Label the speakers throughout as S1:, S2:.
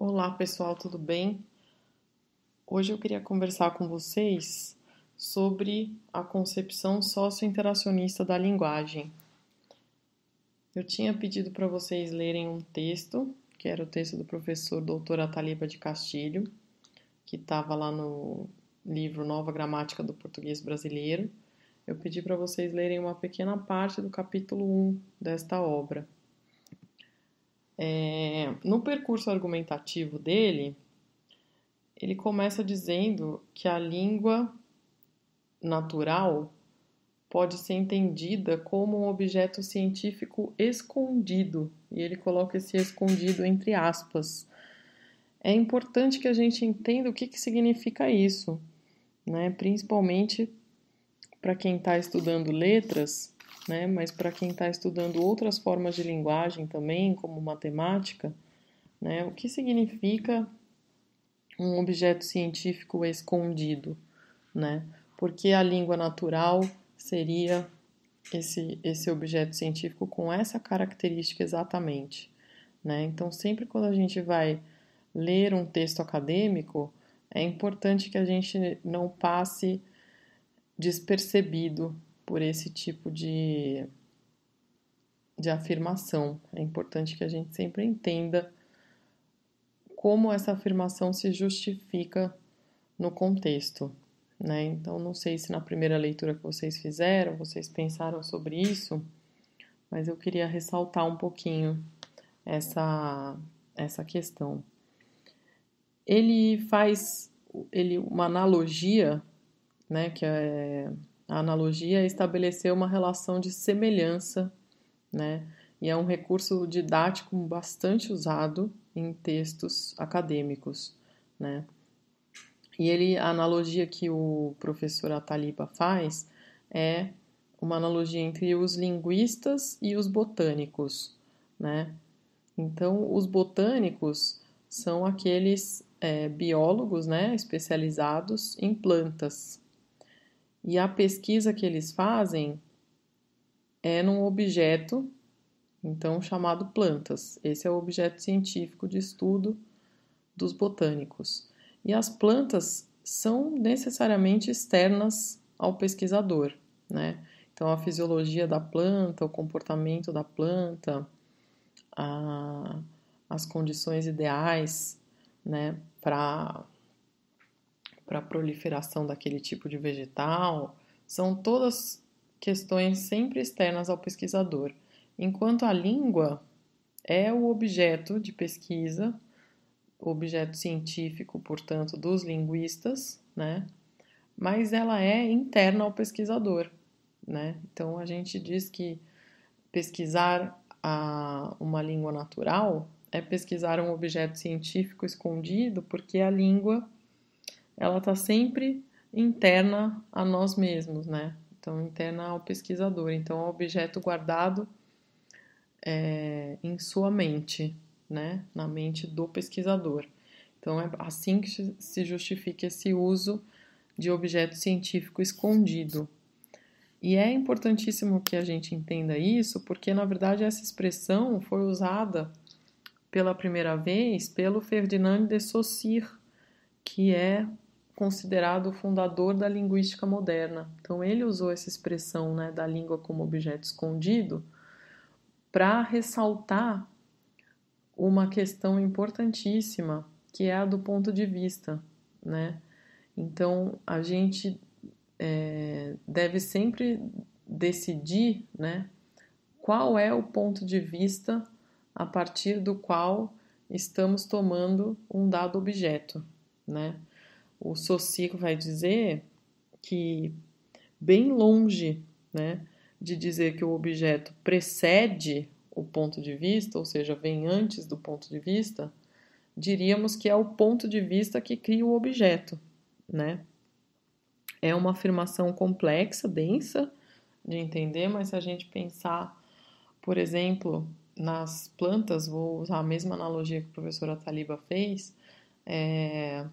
S1: Olá pessoal, tudo bem? Hoje eu queria conversar com vocês sobre a concepção socio-interacionista da linguagem. Eu tinha pedido para vocês lerem um texto, que era o texto do professor Dr. Ataliba de Castilho, que estava lá no livro Nova Gramática do Português Brasileiro. Eu pedi para vocês lerem uma pequena parte do capítulo 1 desta obra. É, no percurso argumentativo dele, ele começa dizendo que a língua natural pode ser entendida como um objeto científico escondido, e ele coloca esse escondido entre aspas. É importante que a gente entenda o que, que significa isso, né? principalmente para quem está estudando letras, né? Mas para quem está estudando outras formas de linguagem também, como matemática, né? O que significa um objeto científico escondido, né? Porque a língua natural seria esse, esse objeto científico com essa característica exatamente, né? Então, sempre quando a gente vai ler um texto acadêmico, é importante que a gente não passe despercebido por esse tipo de, de afirmação. É importante que a gente sempre entenda como essa afirmação se justifica no contexto. Né? Então, não sei se na primeira leitura que vocês fizeram, vocês pensaram sobre isso, mas eu queria ressaltar um pouquinho essa, essa questão. Ele faz ele, uma analogia, né, que é a analogia é estabelecer uma relação de semelhança, né? E é um recurso didático bastante usado em textos acadêmicos, né? E ele, a analogia que o professor Ataliba faz é uma analogia entre os linguistas e os botânicos, né? Então, os botânicos são aqueles é, biólogos, né, especializados em plantas, e a pesquisa que eles fazem é num objeto, então chamado plantas. Esse é o objeto científico de estudo dos botânicos. E as plantas são necessariamente externas ao pesquisador, né? Então, a fisiologia da planta, o comportamento da planta, a, as condições ideais, né, para para a proliferação daquele tipo de vegetal, são todas questões sempre externas ao pesquisador, enquanto a língua é o objeto de pesquisa, objeto científico, portanto, dos linguistas, né? Mas ela é interna ao pesquisador, né? Então a gente diz que pesquisar a, uma língua natural é pesquisar um objeto científico escondido, porque a língua ela está sempre interna a nós mesmos, né? Então, interna ao pesquisador. Então, é um objeto guardado é, em sua mente, né? Na mente do pesquisador. Então, é assim que se justifica esse uso de objeto científico escondido. E é importantíssimo que a gente entenda isso, porque na verdade essa expressão foi usada pela primeira vez pelo Ferdinand de Saussure, que é considerado o fundador da linguística moderna. Então, ele usou essa expressão né, da língua como objeto escondido para ressaltar uma questão importantíssima, que é a do ponto de vista. Né? Então, a gente é, deve sempre decidir né, qual é o ponto de vista a partir do qual estamos tomando um dado objeto. Né? O Socico vai dizer que, bem longe né, de dizer que o objeto precede o ponto de vista, ou seja, vem antes do ponto de vista, diríamos que é o ponto de vista que cria o objeto, né? É uma afirmação complexa, densa de entender, mas se a gente pensar, por exemplo, nas plantas, vou usar a mesma analogia que a professora Taliba fez, é,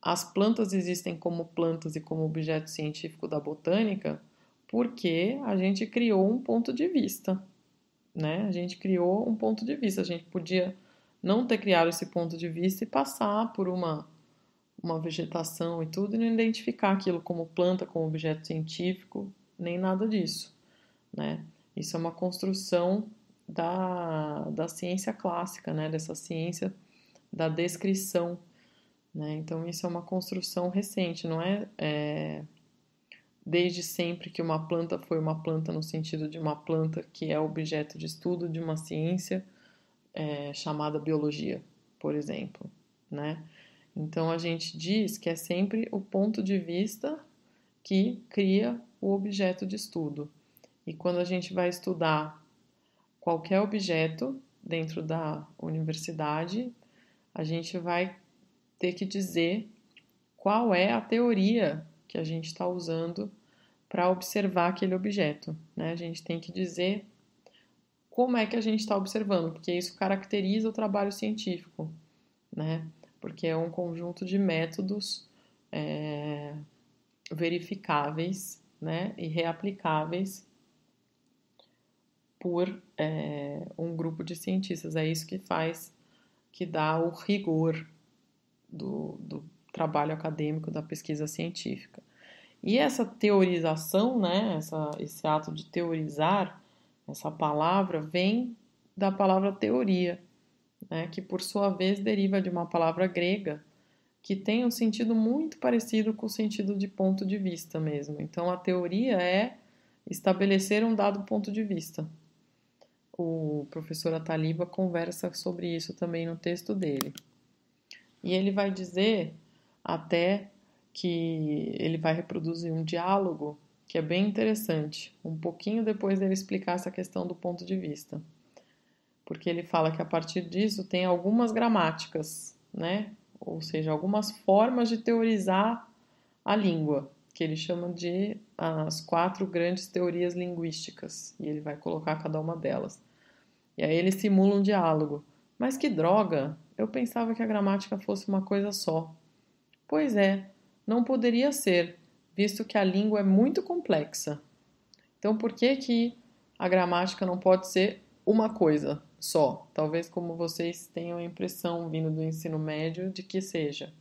S1: as plantas existem como plantas e como objeto científico da botânica porque a gente criou um ponto de vista, né? A gente criou um ponto de vista. A gente podia não ter criado esse ponto de vista e passar por uma, uma vegetação e tudo e não identificar aquilo como planta, como objeto científico, nem nada disso, né? Isso é uma construção da, da ciência clássica, né? Dessa ciência da descrição, né? Então isso é uma construção recente, não é, é desde sempre que uma planta foi uma planta no sentido de uma planta que é objeto de estudo de uma ciência é, chamada biologia, por exemplo, né? Então a gente diz que é sempre o ponto de vista que cria o objeto de estudo. E quando a gente vai estudar qualquer objeto dentro da universidade, a gente vai ter que dizer qual é a teoria que a gente está usando para observar aquele objeto. Né? A gente tem que dizer como é que a gente está observando, porque isso caracteriza o trabalho científico, né? Porque é um conjunto de métodos é, verificáveis, né? E reaplicáveis por é, um grupo de cientistas. É isso que faz, que dá o rigor do, do trabalho acadêmico, da pesquisa científica. E essa teorização, né, essa, esse ato de teorizar, essa palavra vem da palavra teoria, né, que por sua vez deriva de uma palavra grega que tem um sentido muito parecido com o sentido de ponto de vista mesmo. Então, a teoria é estabelecer um dado ponto de vista. O professor Ataliba conversa sobre isso também no texto dele. E ele vai dizer até que ele vai reproduzir um diálogo que é bem interessante, um pouquinho depois dele explicar essa questão do ponto de vista. Porque ele fala que a partir disso tem algumas gramáticas, né? Ou seja, algumas formas de teorizar a língua, que ele chama de as quatro grandes teorias linguísticas, e ele vai colocar cada uma delas. E aí ele simula um diálogo. Mas que droga! Eu pensava que a gramática fosse uma coisa só. Pois é, não poderia ser, visto que a língua é muito complexa. Então, por que que a gramática não pode ser uma coisa só? Talvez como vocês tenham a impressão vindo do ensino médio de que seja,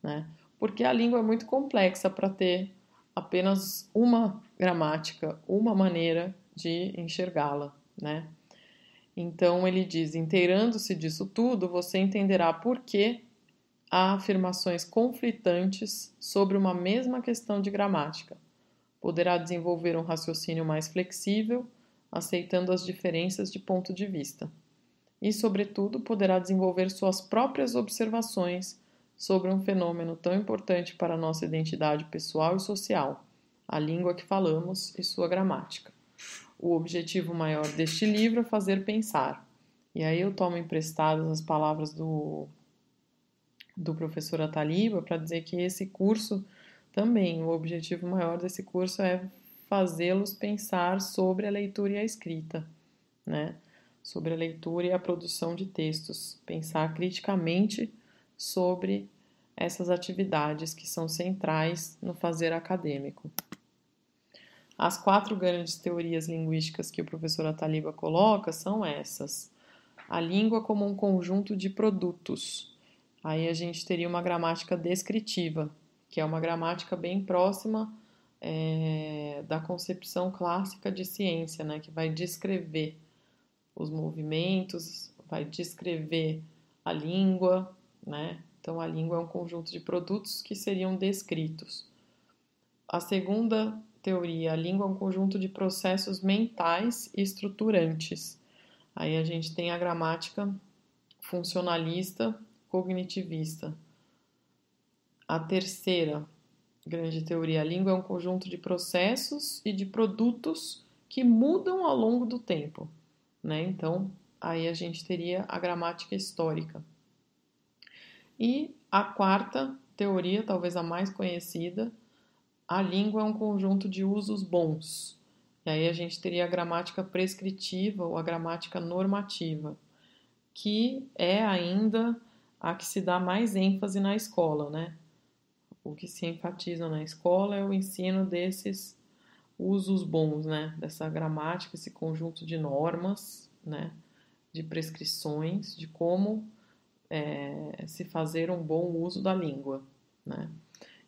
S1: né? Porque a língua é muito complexa para ter apenas uma gramática, uma maneira de enxergá-la, né? Então ele diz: inteirando-se disso tudo, você entenderá por que há afirmações conflitantes sobre uma mesma questão de gramática. Poderá desenvolver um raciocínio mais flexível, aceitando as diferenças de ponto de vista. E, sobretudo, poderá desenvolver suas próprias observações sobre um fenômeno tão importante para a nossa identidade pessoal e social, a língua que falamos e sua gramática. O objetivo maior deste livro é fazer pensar. E aí eu tomo emprestadas as palavras do do professor Ataliba para dizer que esse curso também, o objetivo maior desse curso é fazê-los pensar sobre a leitura e a escrita, né? Sobre a leitura e a produção de textos, pensar criticamente sobre essas atividades que são centrais no fazer acadêmico. As quatro grandes teorias linguísticas que o professor Ataliba coloca são essas: a língua como um conjunto de produtos, Aí a gente teria uma gramática descritiva, que é uma gramática bem próxima é, da concepção clássica de ciência, né, que vai descrever os movimentos, vai descrever a língua, né? Então a língua é um conjunto de produtos que seriam descritos. A segunda teoria, a língua é um conjunto de processos mentais e estruturantes. Aí a gente tem a gramática funcionalista cognitivista. A terceira grande teoria, a língua é um conjunto de processos e de produtos que mudam ao longo do tempo, né? Então, aí a gente teria a gramática histórica. E a quarta teoria, talvez a mais conhecida, a língua é um conjunto de usos bons. E aí a gente teria a gramática prescritiva ou a gramática normativa, que é ainda a que se dá mais ênfase na escola, né? O que se enfatiza na escola é o ensino desses usos bons, né? Dessa gramática, esse conjunto de normas, né? De prescrições, de como é, se fazer um bom uso da língua, né?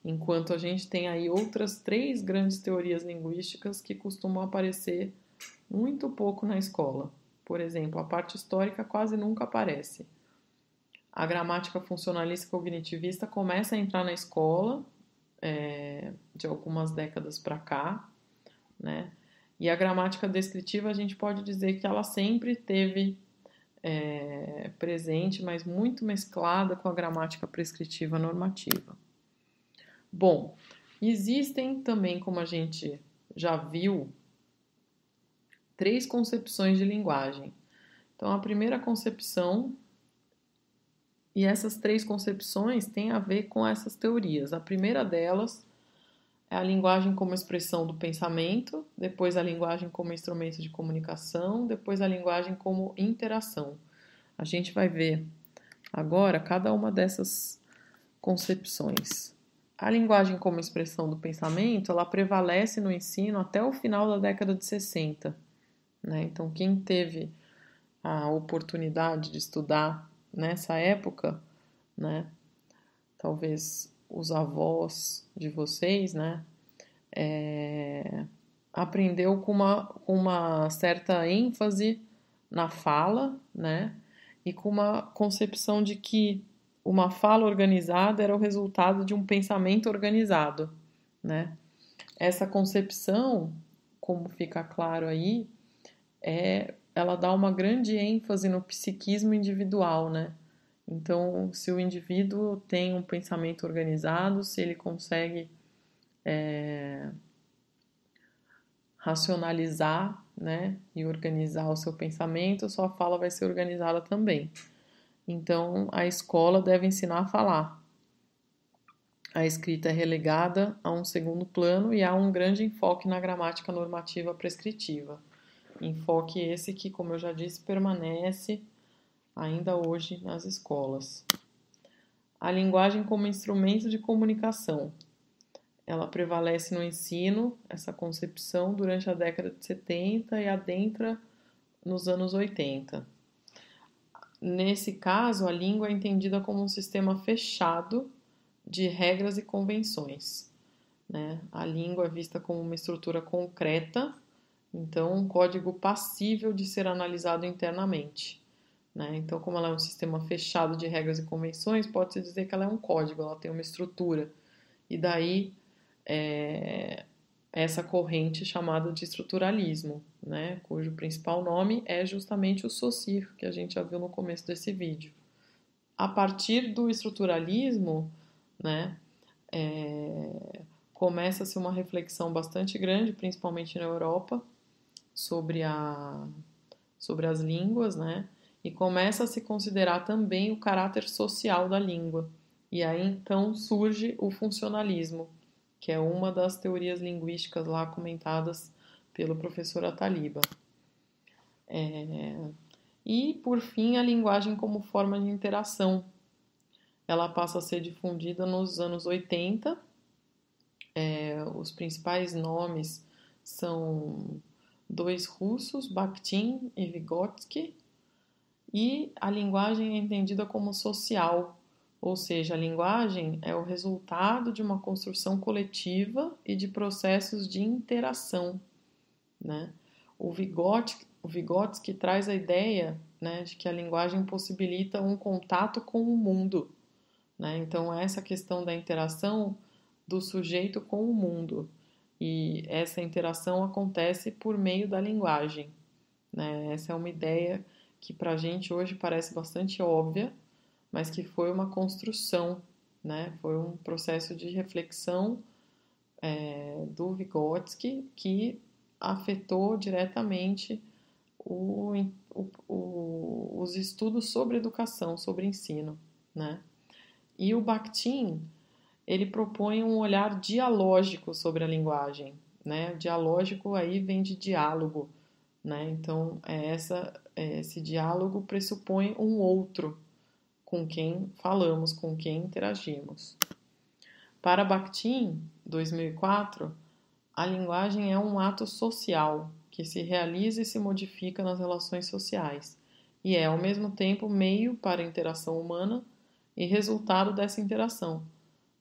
S1: Enquanto a gente tem aí outras três grandes teorias linguísticas que costumam aparecer muito pouco na escola. Por exemplo, a parte histórica quase nunca aparece. A gramática funcionalista cognitivista começa a entrar na escola é, de algumas décadas para cá, né? E a gramática descritiva a gente pode dizer que ela sempre teve é, presente, mas muito mesclada com a gramática prescritiva normativa. Bom, existem também, como a gente já viu, três concepções de linguagem. Então, a primeira concepção, e essas três concepções têm a ver com essas teorias. A primeira delas é a linguagem como expressão do pensamento, depois a linguagem como instrumento de comunicação, depois a linguagem como interação. A gente vai ver agora cada uma dessas concepções. A linguagem como expressão do pensamento, ela prevalece no ensino até o final da década de 60. Né? Então, quem teve a oportunidade de estudar nessa época, né? talvez os avós de vocês, né? É, aprendeu com uma, com uma certa ênfase na fala, né? E com uma concepção de que uma fala organizada era o resultado de um pensamento organizado, né? Essa concepção, como fica claro aí, é ela dá uma grande ênfase no psiquismo individual, né? Então, se o indivíduo tem um pensamento organizado, se ele consegue é, racionalizar, né, e organizar o seu pensamento, sua fala vai ser organizada também. Então, a escola deve ensinar a falar. A escrita é relegada a um segundo plano e há um grande enfoque na gramática normativa prescritiva. Enfoque esse que, como eu já disse, permanece ainda hoje nas escolas. A linguagem como instrumento de comunicação. Ela prevalece no ensino, essa concepção, durante a década de 70 e adentra nos anos 80. Nesse caso, a língua é entendida como um sistema fechado de regras e convenções. Né? A língua é vista como uma estrutura concreta, então um código passível de ser analisado internamente. Né? Então, como ela é um sistema fechado de regras e convenções, pode-se dizer que ela é um código, ela tem uma estrutura. E daí é, essa corrente chamada de estruturalismo, né, cujo principal nome é justamente o Saussure, que a gente já viu no começo desse vídeo. A partir do estruturalismo, né, é, começa-se uma reflexão bastante grande, principalmente na Europa, sobre, a, sobre as línguas, né, e começa a se considerar também o caráter social da língua. E aí então surge o funcionalismo, que é uma das teorias linguísticas lá comentadas pelo professor Ataliba. É... E, por fim, a linguagem como forma de interação. Ela passa a ser difundida nos anos 80. É... Os principais nomes são dois russos, Bakhtin e Vygotsky, e a linguagem é entendida como social, ou seja, a linguagem é o resultado de uma construção coletiva e de processos de interação. Né? O, Vygotsky, o Vygotsky traz a ideia né, de que a linguagem possibilita um contato com o mundo. Né? Então, essa questão da interação do sujeito com o mundo. E essa interação acontece por meio da linguagem. Né? Essa é uma ideia que para a gente hoje parece bastante óbvia, mas que foi uma construção, né? Foi um processo de reflexão é, do Vygotsky que afetou diretamente o, o, o, os estudos sobre educação, sobre ensino, né? E o Bakhtin, ele propõe um olhar dialógico sobre a linguagem, né? Dialógico aí vem de diálogo, né? Então, é essa, é, esse diálogo pressupõe um outro, com quem falamos, com quem interagimos. Para Bakhtin, 2004, a linguagem é um ato social que se realiza e se modifica nas relações sociais. e é, ao mesmo tempo, meio para a interação humana e resultado dessa interação,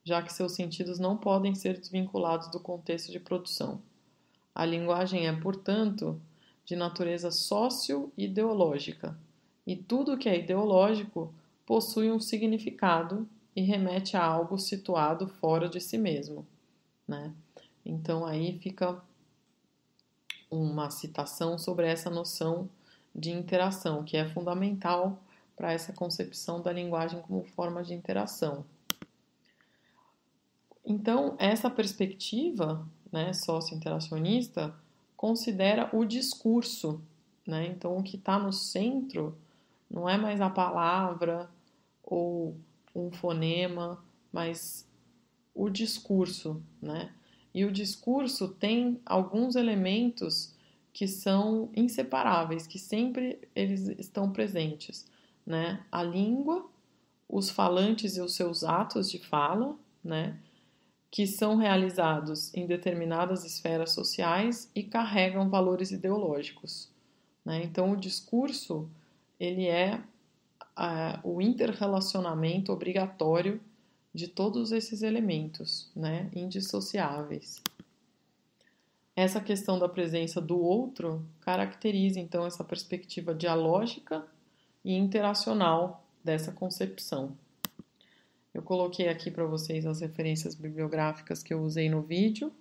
S1: já que seus sentidos não podem ser desvinculados do contexto de produção. A linguagem é, portanto, de natureza socio-ideológica, e tudo que é ideológico possui um significado e remete a algo situado fora de si mesmo. Né? Então aí fica uma citação sobre essa noção de interação, que é fundamental para essa concepção da linguagem como forma de interação. Então, essa perspectiva né, socio-interacionista considera o discurso. Né? Então, o que está no centro não é mais a palavra ou um fonema, mas o discurso, né? E o discurso tem alguns elementos que são inseparáveis, que sempre eles estão presentes, né? A língua, os falantes e os seus atos de fala, né? Que são realizados em determinadas esferas sociais e carregam valores ideológicos, né? Então o discurso ele é o interrelacionamento obrigatório de todos esses elementos, né, indissociáveis. Essa questão da presença do outro caracteriza então essa perspectiva dialógica e interacional dessa concepção. Eu coloquei aqui para vocês as referências bibliográficas que eu usei no vídeo.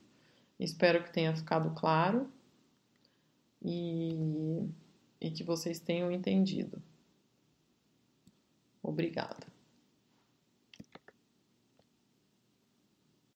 S1: Espero que tenha ficado claro e, e que vocês tenham entendido. Obrigada.